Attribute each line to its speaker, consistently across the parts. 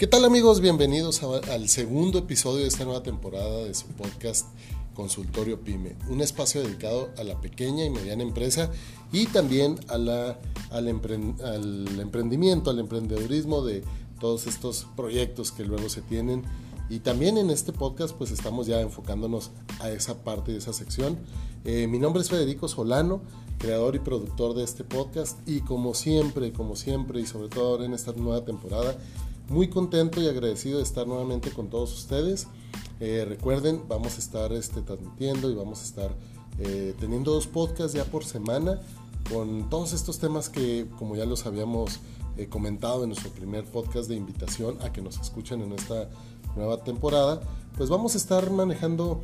Speaker 1: ¿Qué tal amigos? Bienvenidos al segundo episodio de esta nueva temporada de su podcast Consultorio Pyme, un espacio dedicado a la pequeña y mediana empresa y también a la, al, al emprendimiento, al emprendedurismo de todos estos proyectos que luego se tienen. Y también en este podcast pues estamos ya enfocándonos a esa parte de esa sección. Eh, mi nombre es Federico Solano, creador y productor de este podcast y como siempre, como siempre y sobre todo ahora en esta nueva temporada, muy contento y agradecido de estar nuevamente con todos ustedes. Eh, recuerden, vamos a estar este, transmitiendo y vamos a estar eh, teniendo dos podcasts ya por semana con todos estos temas que, como ya los habíamos eh, comentado en nuestro primer podcast de invitación a que nos escuchen en esta nueva temporada, pues vamos a estar manejando,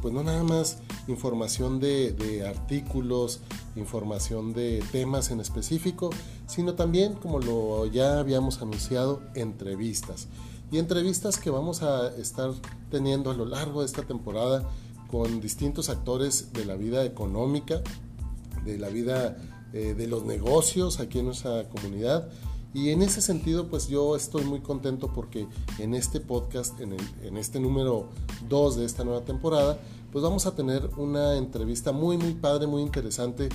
Speaker 1: pues no nada más información de, de, artículos, información de temas en específico, sino también, como lo ya habíamos anunciado, entrevistas y entrevistas que vamos a estar teniendo a lo largo de esta temporada con distintos actores de la vida económica, de la vida eh, de los negocios aquí en nuestra comunidad. Y en ese sentido, pues yo estoy muy contento porque en este podcast, en, en este número 2 de esta nueva temporada, pues vamos a tener una entrevista muy, muy padre, muy interesante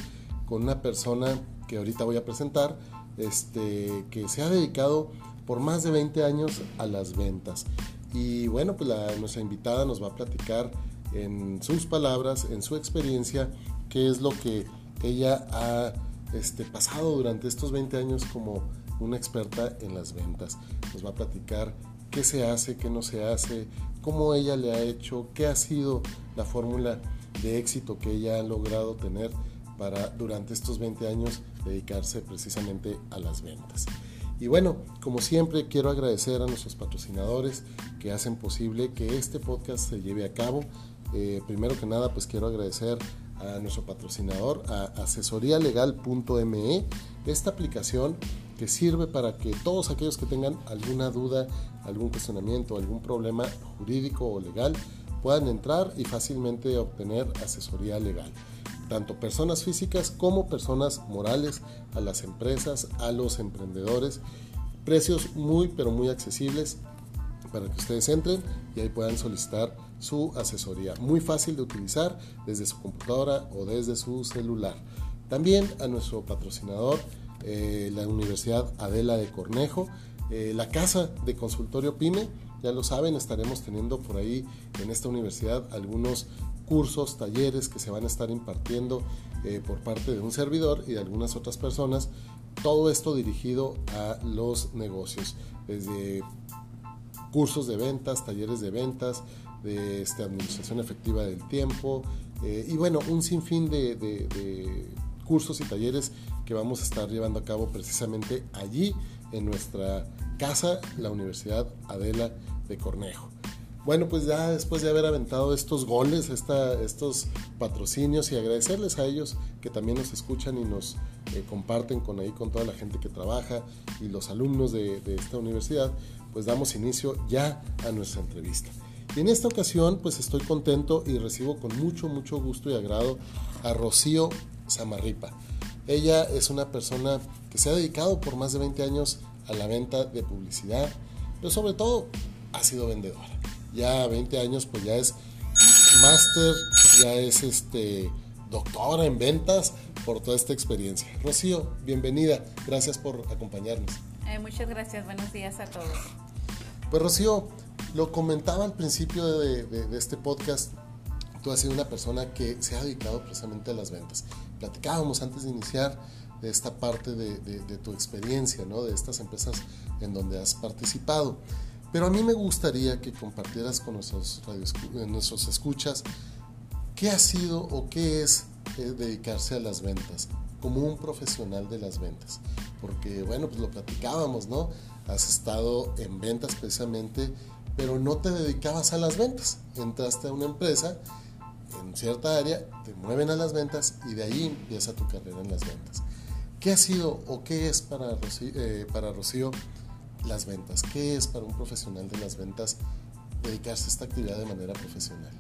Speaker 1: con una persona que ahorita voy a presentar, este, que se ha dedicado por más de 20 años a las ventas. Y bueno, pues nuestra invitada nos va a platicar en sus palabras, en su experiencia, qué es lo que ella ha este, pasado durante estos 20 años como una experta en las ventas. Nos va a platicar qué se hace, qué no se hace, cómo ella le ha hecho, qué ha sido la fórmula de éxito que ella ha logrado tener para durante estos 20 años dedicarse precisamente a las ventas. Y bueno, como siempre, quiero agradecer a nuestros patrocinadores que hacen posible que este podcast se lleve a cabo. Eh, primero que nada, pues quiero agradecer a nuestro patrocinador, a asesorialegal.me, esta aplicación que sirve para que todos aquellos que tengan alguna duda, algún cuestionamiento, algún problema jurídico o legal, puedan entrar y fácilmente obtener asesoría legal tanto personas físicas como personas morales, a las empresas, a los emprendedores. Precios muy pero muy accesibles para que ustedes entren y ahí puedan solicitar su asesoría. Muy fácil de utilizar desde su computadora o desde su celular. También a nuestro patrocinador, eh, la Universidad Adela de Cornejo, eh, la Casa de Consultorio PYME. Ya lo saben, estaremos teniendo por ahí en esta universidad algunos cursos, talleres que se van a estar impartiendo eh, por parte de un servidor y de algunas otras personas. Todo esto dirigido a los negocios, desde cursos de ventas, talleres de ventas, de este, administración efectiva del tiempo eh, y bueno, un sinfín de, cursos y talleres que vamos a estar llevando a cabo precisamente allí en nuestra casa, la Universidad Adela de Cornejo. Bueno, pues ya después de haber aventado estos goles, estos patrocinios y agradecerles a ellos que también nos escuchan y nos eh, comparten con ahí con toda la gente que trabaja y los alumnos de esta universidad, pues damos inicio ya a nuestra entrevista. Y en esta ocasión pues estoy contento y recibo con mucho, mucho gusto y agrado a Rocío Samarripa. Ella es una persona que se ha dedicado por más de 20 años a la venta de publicidad, pero sobre todo ha sido vendedora ya 20 años, pues ya es máster, ya es este doctora en ventas por toda esta experiencia. Rocío, bienvenida, gracias por acompañarnos.
Speaker 2: Eh, muchas gracias, buenos días a todos.
Speaker 1: Pues Rocío, lo comentaba al principio de, este podcast, tú has sido una persona que se ha dedicado precisamente a las ventas. Platicábamos antes de iniciar de esta parte de, tu experiencia, ¿no? de estas empresas en donde has participado. Pero a mí me gustaría que compartieras con nuestros, eh, nuestros escuchas qué ha sido o qué es eh, dedicarse a las ventas como un profesional de las ventas. Porque, bueno, pues lo platicábamos, ¿no? Has estado en ventas precisamente, pero no te dedicabas a las ventas. Entraste a una empresa en cierta área, te mueven a las ventas y de ahí empieza tu carrera en las ventas. ¿Qué ha sido o qué es para eh, para Rocío las ventas. ¿Qué es para un profesional de las ventas dedicarse a esta actividad de manera profesional?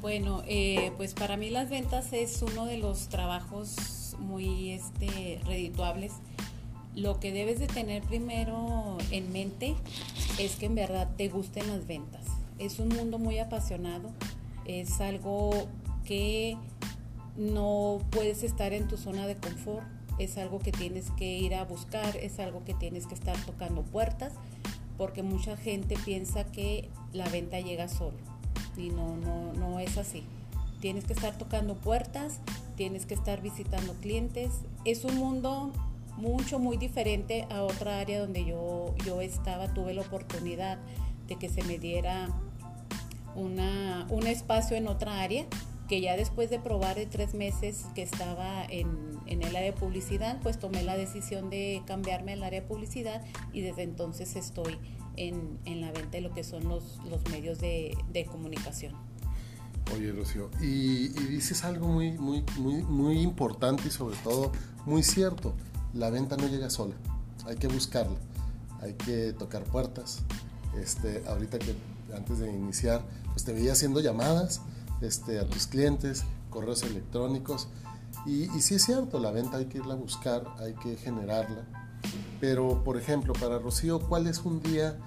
Speaker 2: Bueno, eh, pues para mí las ventas es uno de los trabajos muy este, redituables. Lo que debes de tener primero en mente es que en verdad te gusten las ventas. Es un mundo muy apasionado, es algo que no puedes estar en tu zona de confort, es algo que tienes que ir a buscar, es algo que tienes que estar tocando puertas, porque mucha gente piensa que la venta llega solo y no, no, no es así. Tienes que estar tocando puertas, tienes que estar visitando clientes. Es un mundo mucho, muy diferente a otra área donde yo, yo estaba, tuve la oportunidad de que se me diera una, un espacio en otra área, que ya después de probar de tres meses que estaba en, en, el área de publicidad, pues tomé la decisión de cambiarme al área de publicidad y desde entonces estoy en, en la venta de lo que son los, los medios de, de comunicación.
Speaker 1: Oye, Rocío, y, y, dices algo muy, muy, muy, muy importante y sobre todo muy cierto la venta no llega sola, hay que buscarla, hay que tocar puertas. Este, ahorita que antes de iniciar, pues te veía haciendo llamadas este, a tus clientes, correos electrónicos. Y, y sí es cierto, la venta hay que irla a buscar, hay que generarla. Pero, por ejemplo, para Rocío, ¿cuál es un día?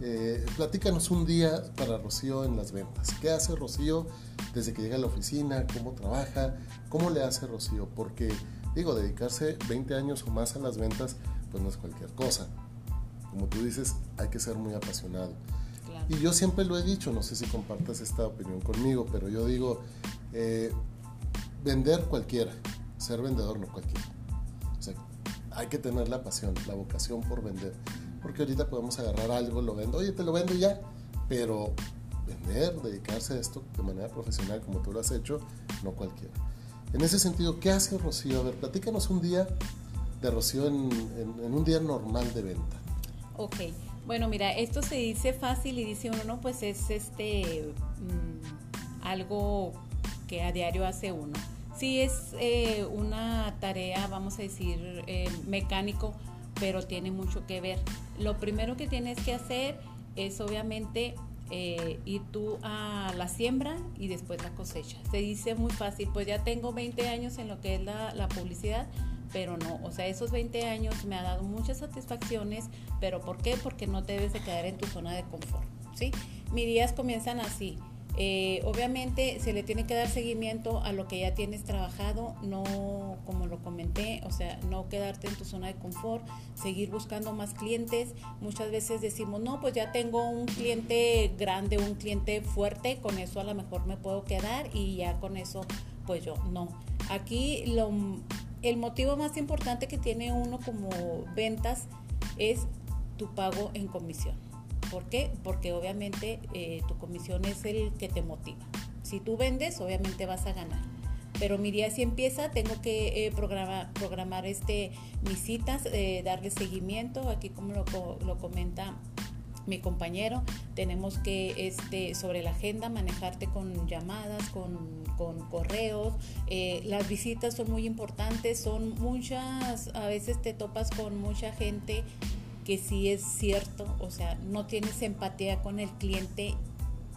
Speaker 1: Eh, platícanos un día para Rocío en las ventas. ¿Qué hace Rocío desde que llega a la oficina? ¿Cómo trabaja? ¿Cómo le hace Rocío? Porque Digo, dedicarse 20 años o más a las ventas, pues no es cualquier cosa. Como tú dices, hay que ser muy apasionado. Claro. Y yo siempre lo he dicho, no sé si compartas esta opinión conmigo, pero yo digo, eh, vender cualquiera, ser vendedor no cualquiera. O sea, hay que tener la pasión, la vocación por vender. Porque ahorita podemos agarrar algo, lo vendo, oye, te lo vendo ya, pero vender, dedicarse a esto de manera profesional como tú lo has hecho, no cualquiera. En ese sentido, ¿qué hace Rocío? A ver, platícanos un día de Rocío en, un día normal de venta.
Speaker 2: Ok, bueno, mira, esto se dice fácil y dice uno, no, pues es este mm, algo que a diario hace uno. Sí es eh, una tarea, vamos a decir, eh, mecánico, pero tiene mucho que ver. Lo primero que tienes que hacer es obviamente eh, ir tú a la siembra y después la cosecha. Se dice muy fácil, pues ya tengo 20 años en lo que es la, la publicidad, pero no, o sea, esos 20 años me ha dado muchas satisfacciones, pero ¿por qué? Porque no te debes de quedar en tu zona de confort, ¿sí? Mis días comienzan así, eh, obviamente se le tiene que dar seguimiento a lo que ya tienes trabajado, no como lo comenté, o sea, no quedarte en tu zona de confort, seguir buscando más clientes. Muchas veces decimos, no, pues ya tengo un cliente grande, un cliente fuerte, con eso a lo mejor me puedo quedar y ya con eso, pues yo no. Aquí lo, el motivo más importante que tiene uno como ventas es tu pago en comisión. ¿Por qué? Porque obviamente eh, tu comisión es el que te motiva. Si tú vendes, obviamente vas a ganar. Pero mi día si empieza, tengo que eh, programar, programar este, mis citas, eh, darle seguimiento, aquí como lo, lo, comenta mi compañero, tenemos que este, sobre la agenda manejarte con llamadas, con, con correos. las visitas son muy importantes, son muchas, a veces te topas con mucha gente que sí es cierto, o sea, no tienes empatía con el cliente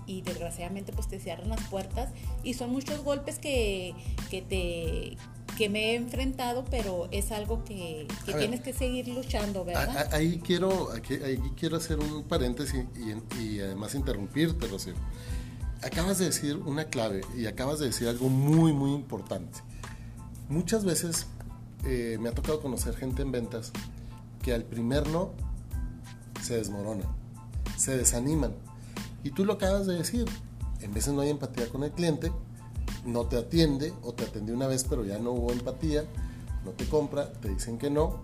Speaker 2: y desgraciadamente pues te cierran las puertas y son muchos golpes que, que te que me he enfrentado, pero es algo que, que tienes que seguir luchando, ¿verdad?
Speaker 1: Ahí quiero, ahí quiero hacer un paréntesis y, y, además interrumpirte, Rocío. Acabas de decir una clave y acabas de decir algo muy, muy importante. Muchas veces eh, me ha tocado conocer gente en ventas que al primer no se desmoronan, se desaniman. Y tú lo acabas de decir, en veces no hay empatía con el cliente, no te atiende o te atendió una vez pero ya no hubo empatía, no te compra, te dicen que no,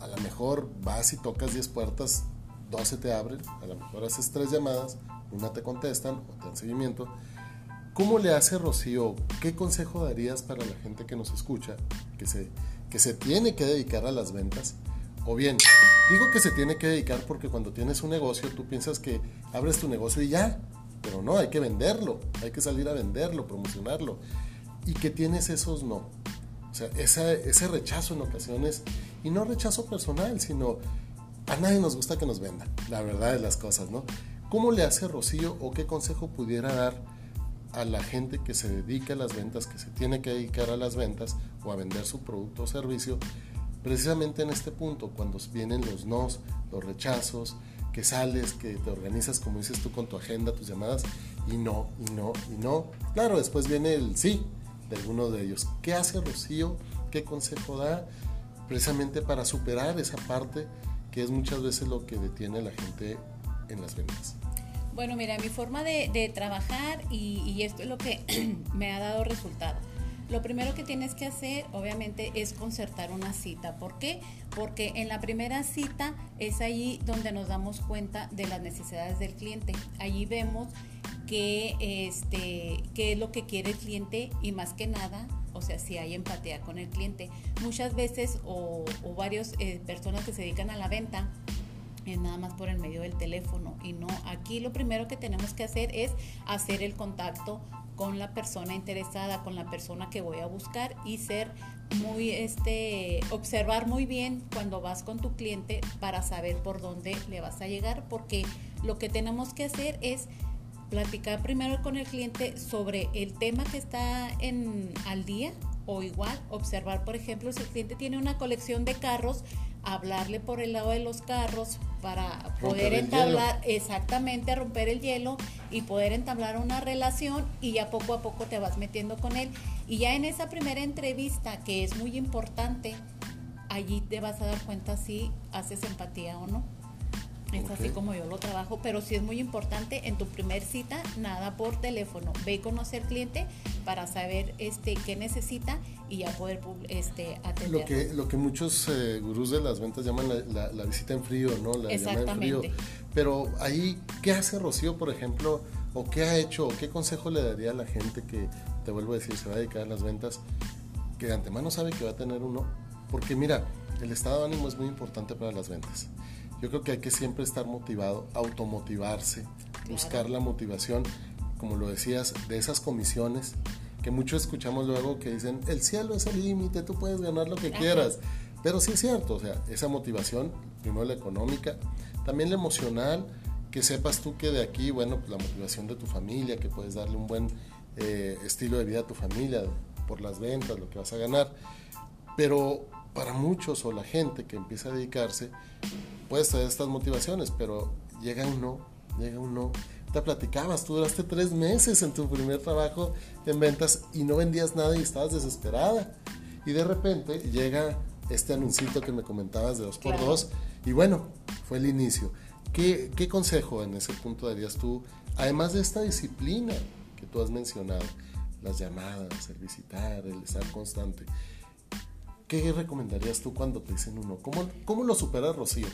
Speaker 1: a lo mejor vas y tocas 10 puertas, 12 te abren, a lo mejor haces 3 llamadas, una te contestan o te dan seguimiento. ¿Cómo le hace Rocío? ¿Qué consejo darías para la gente que nos escucha, que se, que se tiene que dedicar a las ventas? O bien, digo que se tiene que dedicar porque cuando tienes un negocio tú piensas que abres tu negocio y ya, pero no, hay que venderlo, hay que salir a venderlo, promocionarlo. Y que tienes esos no. O sea, ese rechazo en ocasiones, y no rechazo personal, sino a nadie nos gusta que nos vendan, la verdad de las cosas, ¿no? ¿Cómo le hace Rocío o qué consejo pudiera dar a la gente que se dedica a las ventas, que se tiene que dedicar a las ventas o a vender su producto o servicio precisamente en este punto, cuando vienen los nos, los rechazos, que sales, que te organizas, como dices tú, con tu agenda, tus llamadas, y no, y no, y no. Claro, después viene el sí de alguno de ellos. ¿Qué hace Rocío? ¿Qué consejo da? Precisamente para superar esa parte que es muchas veces lo que detiene a la gente en las ventas.
Speaker 2: Bueno, mira, mi forma de, trabajar y, y, esto es lo que me ha dado resultado. Lo primero que tienes que hacer, obviamente, es concertar una cita. ¿Por qué? Porque en la primera cita es allí donde nos damos cuenta de las necesidades del cliente. Allí vemos qué, este, qué es lo que quiere el cliente y más que nada, o sea, si hay empatía con el cliente. Muchas veces o, o varias eh, personas que se dedican a la venta, es nada más por el medio del teléfono y no aquí lo primero que tenemos que hacer es hacer el contacto con la persona interesada, con la persona que voy a buscar y ser muy, este, observar muy bien cuando vas con tu cliente para saber por dónde le vas a llegar, porque lo que tenemos que hacer es platicar primero con el cliente sobre el tema que está en, al día o igual observar, por ejemplo, si el cliente tiene una colección de carros, hablarle por el lado de los carros para poder entablar exactamente romper el hielo y poder entablar una relación y ya poco a poco te vas metiendo con él. Y ya en esa primera entrevista que es muy importante allí te vas a dar cuenta si haces empatía o no. Es así como yo lo trabajo, pero sí es muy importante en tu primer cita, nada por teléfono. Ve y conocer al cliente para saber este qué necesita y ya poder este, atenderlo.
Speaker 1: Lo que, lo que muchos eh, gurús de las ventas llaman la, visita en frío, ¿no? La
Speaker 2: Exactamente. En frío.
Speaker 1: Pero ahí, ¿qué hace Rocío, por ejemplo? ¿O qué ha hecho? ¿O qué consejo le daría a la gente que, te vuelvo a decir, se va a dedicar a las ventas, que de antemano sabe que va a tener uno? Porque mira, el estado de ánimo es muy importante para las ventas. Yo creo que hay que siempre estar motivado, automotivarse, buscar la motivación, como lo decías, de esas comisiones que muchos escuchamos luego que dicen, el cielo es el límite, tú puedes ganar lo que quieras. Pero sí es cierto, o sea, esa motivación, primero la económica, también la emocional, que sepas tú que de aquí, bueno, pues la motivación de tu familia, que puedes darle un buen eh, estilo de vida a tu familia por las ventas, lo que vas a ganar. Pero para muchos o la gente que empieza a dedicarse, puedes tener estas motivaciones, pero llega un no, llega un no. Te platicabas, tú duraste tres meses en tu primer trabajo en ventas y no vendías nada y estabas desesperada. Y de repente llega este anuncito que me comentabas de 2x2 y bueno, fue el inicio. ¿Qué, ¿Qué consejo en ese punto darías tú, además de esta disciplina que tú has mencionado? Las llamadas, el visitar, el estar constante. ¿Qué recomendarías tú cuando te dicen uno? ¿Cómo, cómo lo supera Rocío?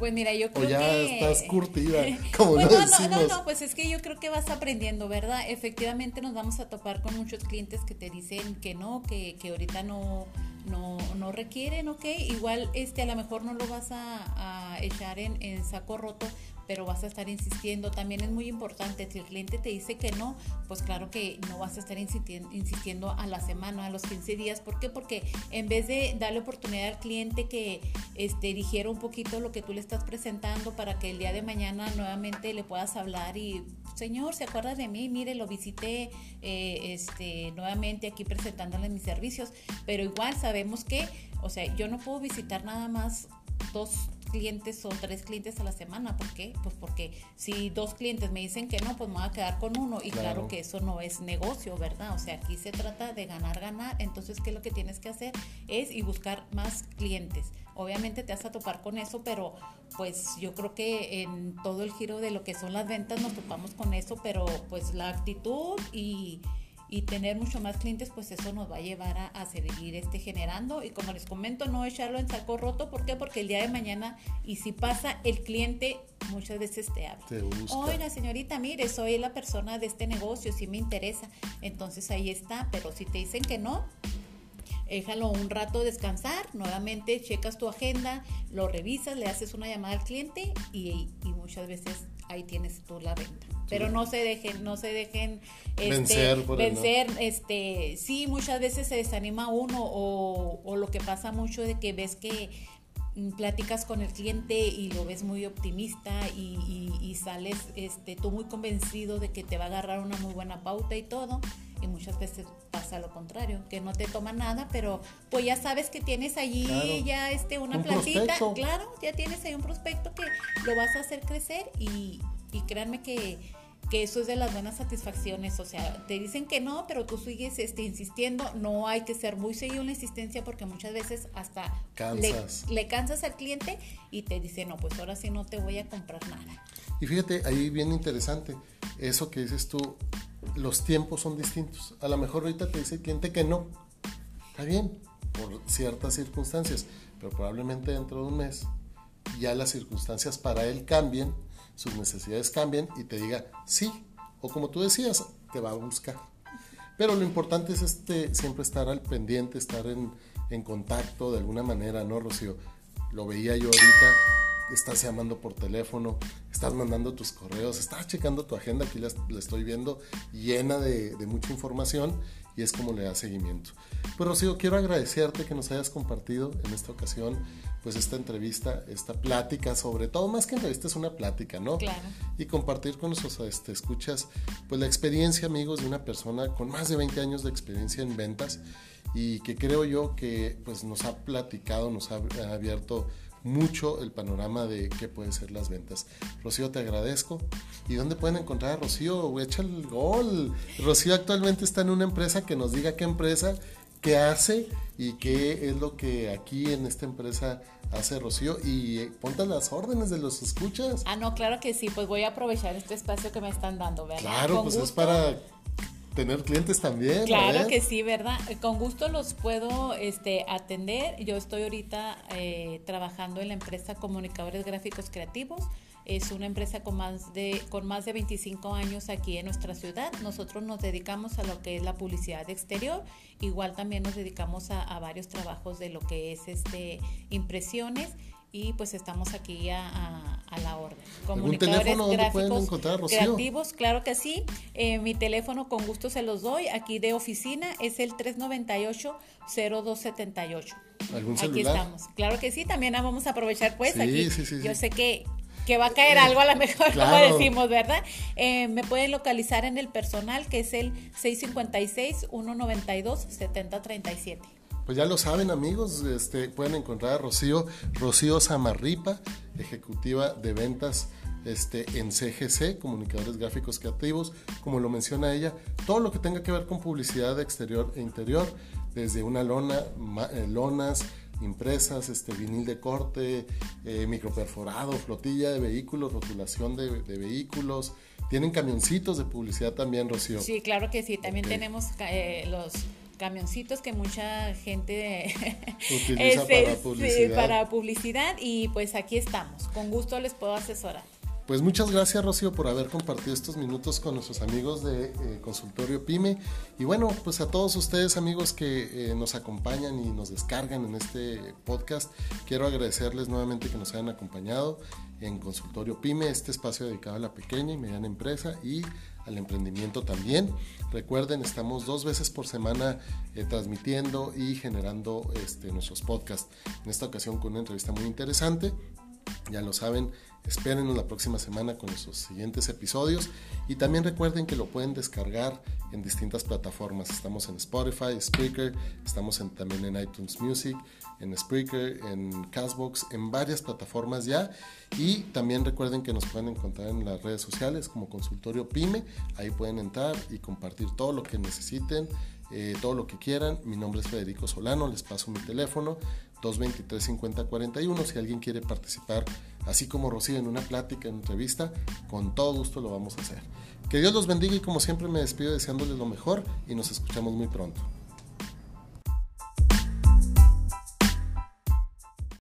Speaker 2: Pues mira, yo creo
Speaker 1: o ya estás curtida,
Speaker 2: como pues no, no, no, pues es que yo creo que vas aprendiendo, ¿verdad? Efectivamente nos vamos a topar con muchos clientes que te dicen que no, que, que ahorita no, no, no requieren, ok, igual este a lo mejor no lo vas a, echar en, en, saco roto, pero vas a estar insistiendo. También es muy importante, si el cliente te dice que no, pues claro que no vas a estar insistiendo, a la semana, a los 15 días. ¿Por qué? Porque en vez de darle oportunidad al cliente que este, digiera un poquito lo que tú le estás presentando para que el día de mañana nuevamente le puedas hablar y, señor, ¿se acuerda de mí? Mire, lo visité eh, este, nuevamente aquí presentándole mis servicios, pero igual sabemos que, o sea, yo no puedo visitar nada más dos clientes o tres clientes a la semana. ¿Por qué? Pues porque si dos clientes me dicen que no, pues me voy a quedar con uno. Y claro. que eso no es negocio, ¿verdad? O sea, aquí se trata de ganar, ganar. Entonces, ¿qué es lo que tienes que hacer? Es y buscar más clientes. Obviamente te vas a topar con eso, pero pues yo creo que en todo el giro de lo que son las ventas nos topamos con eso, pero pues la actitud y y tener mucho más clientes, pues eso nos va a llevar a, seguir este, generando. Y como les comento, no echarlo en saco roto. ¿Por qué? Porque el día de mañana, y si pasa, el cliente muchas veces te habla. Oiga, señorita, mire, soy la persona de este negocio, si me interesa. Entonces ahí está. Pero si te dicen que no, déjalo un rato descansar, nuevamente checas tu agenda, lo revisas, le haces una llamada al cliente y, y muchas veces ahí tienes tú la venta pero no se dejen, no se dejen este, vencer, este, sí, muchas veces se desanima uno o, lo que pasa mucho de que ves que mm, platicas con el cliente y lo ves muy optimista y, sales este, tú muy convencido de que te va a agarrar una muy buena pauta y todo y muchas veces pasa lo contrario, que no te toma nada, pero pues ya sabes que tienes allí ya este una
Speaker 1: un
Speaker 2: plantita, claro, ya tienes ahí un prospecto que lo vas a hacer crecer y, y créanme que que eso es de las buenas satisfacciones, o sea, te dicen que no, pero tú sigues este, insistiendo, no hay que ser muy seguido en la insistencia porque muchas veces hasta Le, cansas al cliente y te dice, no, pues ahora sí no te voy a comprar nada.
Speaker 1: Y fíjate, ahí bien interesante, eso que dices tú, los tiempos son distintos. A lo mejor ahorita te dice el cliente que no, está bien, por ciertas circunstancias, pero probablemente dentro de un mes ya las circunstancias para él cambien sus necesidades cambien y te diga sí, o como tú decías, te va a buscar. Pero lo importante es este, siempre estar al pendiente, estar en, en contacto de alguna manera, ¿no, Rocío? Lo veía yo ahorita, estás llamando por teléfono, estás mandando tus correos, estás checando tu agenda, aquí la, estoy viendo llena de, de, mucha información y es como le da seguimiento. Pues Rocío, quiero agradecerte que nos hayas compartido en esta ocasión pues esta entrevista, esta plática, sobre todo, más que entrevista es una plática, ¿no?
Speaker 2: Claro.
Speaker 1: Y compartir con nuestros este, escuchas, pues la experiencia, amigos, de una persona con más de 20 años de experiencia en ventas y que creo yo que pues nos ha platicado, nos ha, abierto mucho el panorama de qué pueden ser las ventas. Rocío, te agradezco. ¿Y dónde pueden encontrar a Rocío? Echa el gol. Rocío actualmente está en una empresa que nos diga qué empresa qué hace y qué es lo que aquí en esta empresa hace Rocío y eh, ponte las órdenes de los escuchas.
Speaker 2: Ah, no, claro que sí, pues voy a aprovechar este espacio que me están dando, ¿verdad?
Speaker 1: Claro, pues es para tener clientes también.
Speaker 2: Claro que sí, ¿verdad? Con gusto los puedo este, atender. Yo estoy ahorita eh, trabajando en la empresa Comunicadores Gráficos Creativos. Es una empresa con más, de, con más de 25 años aquí en nuestra ciudad. Nosotros nos dedicamos a lo que es la publicidad exterior. Igual también nos dedicamos a, varios trabajos de lo que es este, impresiones y pues estamos aquí a, la orden.
Speaker 1: Comunicadores gráficos encontrar,
Speaker 2: creativos, claro que sí. Eh, mi teléfono con gusto se los doy. Aquí de oficina es el 398-0278.
Speaker 1: ¿Algún
Speaker 2: celular? Aquí estamos. Claro que sí, también vamos a aprovechar pues
Speaker 1: aquí.
Speaker 2: Yo sé que que va a caer algo a lo mejor, como decimos, ¿verdad? Eh, me pueden localizar en el personal, que es el 656-192-7037.
Speaker 1: Pues ya lo saben amigos, este, pueden encontrar a Rocío, Rocío Samarripa, ejecutiva de ventas este, en CGC, Comunicadores Gráficos Creativos, como lo menciona ella, todo lo que tenga que ver con publicidad exterior e interior, desde una lona, eh, lonas, impresas, este, vinil de corte, eh, microperforado, flotilla de vehículos, rotulación de, vehículos. Tienen camioncitos de publicidad también, Rocío.
Speaker 2: Sí, claro que sí. También tenemos eh, los camioncitos que mucha gente
Speaker 1: utiliza para, publicidad.
Speaker 2: para publicidad y pues aquí estamos. Con gusto les puedo asesorar.
Speaker 1: Pues muchas gracias Rocío por haber compartido estos minutos con nuestros amigos de eh, Consultorio Pyme y bueno pues a todos ustedes amigos que eh, nos acompañan y nos descargan en este podcast quiero agradecerles nuevamente que nos hayan acompañado en Consultorio Pyme este espacio dedicado a la pequeña y mediana empresa y al emprendimiento también. Recuerden estamos dos veces por semana eh, transmitiendo y generando este, nuestros podcasts. En esta ocasión con una entrevista muy interesante. Ya lo saben Espérenos la próxima semana con nuestros siguientes episodios y también recuerden que lo pueden descargar en distintas plataformas. Estamos en Spotify, Spreaker, estamos también en iTunes Music, en Spreaker, en Castbox, en varias plataformas ya. Y también recuerden que nos pueden encontrar en las redes sociales como Consultorio Pyme. Ahí pueden entrar y compartir todo lo que necesiten, eh, todo lo que quieran. Mi nombre es Federico Solano, les paso mi teléfono 223-5041. Si alguien quiere participar, así como Rocío, en una plática, en una entrevista, con todo gusto lo vamos a hacer. Que Dios los bendiga y como siempre me despido deseándoles lo mejor y nos escuchamos muy pronto.